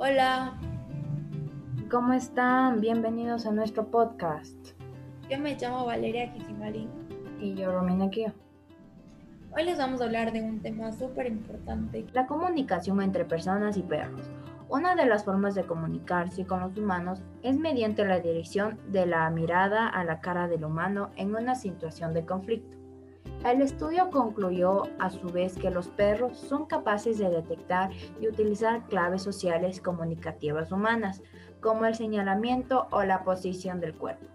Hola, ¿Cómo están? Bienvenidos a nuestro podcast. yo me llamo Valeria Kisimarín. Y yo, Romina Kio. Hoy les vamos a hablar de un tema súper importante. La comunicación entre personas y perros. Una de las formas de comunicarse con los humanos es mediante la dirección de la mirada a la cara del humano en una situación de conflicto. El estudio concluyó a su vez que los perros son capaces de detectar y utilizar claves sociales comunicativas humanas, como el señalamiento o la posición del cuerpo.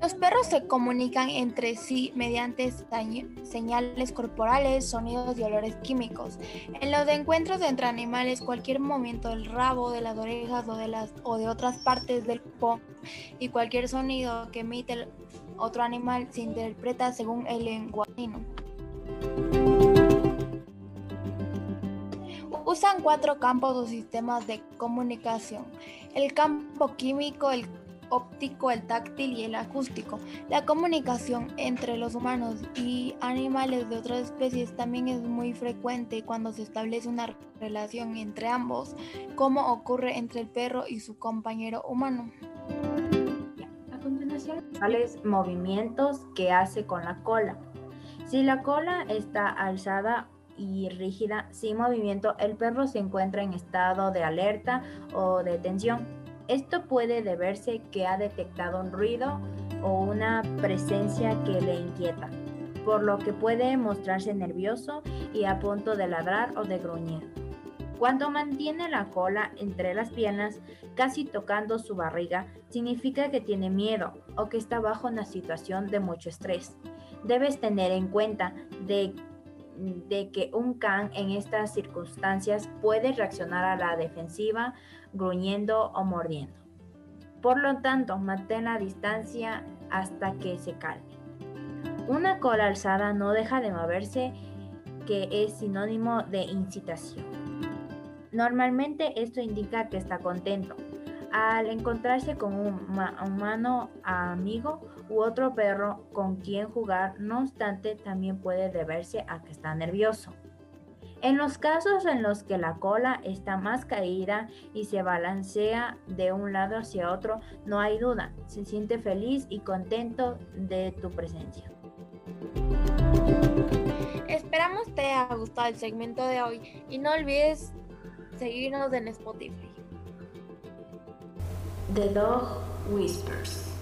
Los perros se comunican entre sí mediante señ- señales corporales, sonidos y olores químicos. En los encuentros entre animales, cualquier movimiento del rabo, de las orejas o de, las, o de otras partes del cuerpo y cualquier sonido que emite el otro animal se interpreta según el lenguaje. Usan cuatro campos o sistemas de comunicación. El campo químico, el óptico, el táctil y el acústico. La comunicación entre los humanos y animales de otras especies también es muy frecuente cuando se establece una relación entre ambos, como ocurre entre el perro y su compañero humano. Tales movimientos que hace con la cola. Si la cola está alzada y rígida, sin movimiento, el perro se encuentra en estado de alerta o de tensión. Esto puede deberse que ha detectado un ruido o una presencia que le inquieta, por lo que puede mostrarse nervioso y a punto de ladrar o de gruñir. Cuando mantiene la cola entre las piernas, casi tocando su barriga, significa que tiene miedo o que está bajo una situación de mucho estrés. Debes tener en cuenta de, que un can en estas circunstancias puede reaccionar a la defensiva gruñendo o mordiendo. Por lo tanto, mantén la distancia hasta que se calme. Una cola alzada no deja de moverse, que es sinónimo de incitación. Normalmente esto indica que está contento. Al encontrarse con un ma- humano amigo u otro perro con quien jugar, no obstante, también puede deberse a que está nervioso. En los casos en los que la cola está más caída y se balancea de un lado hacia otro, no hay duda, se siente feliz y contento de tu presencia. Esperamos te haya gustado el segmento de hoy y no olvides seguirnos en Spotify. The Dog Whispers.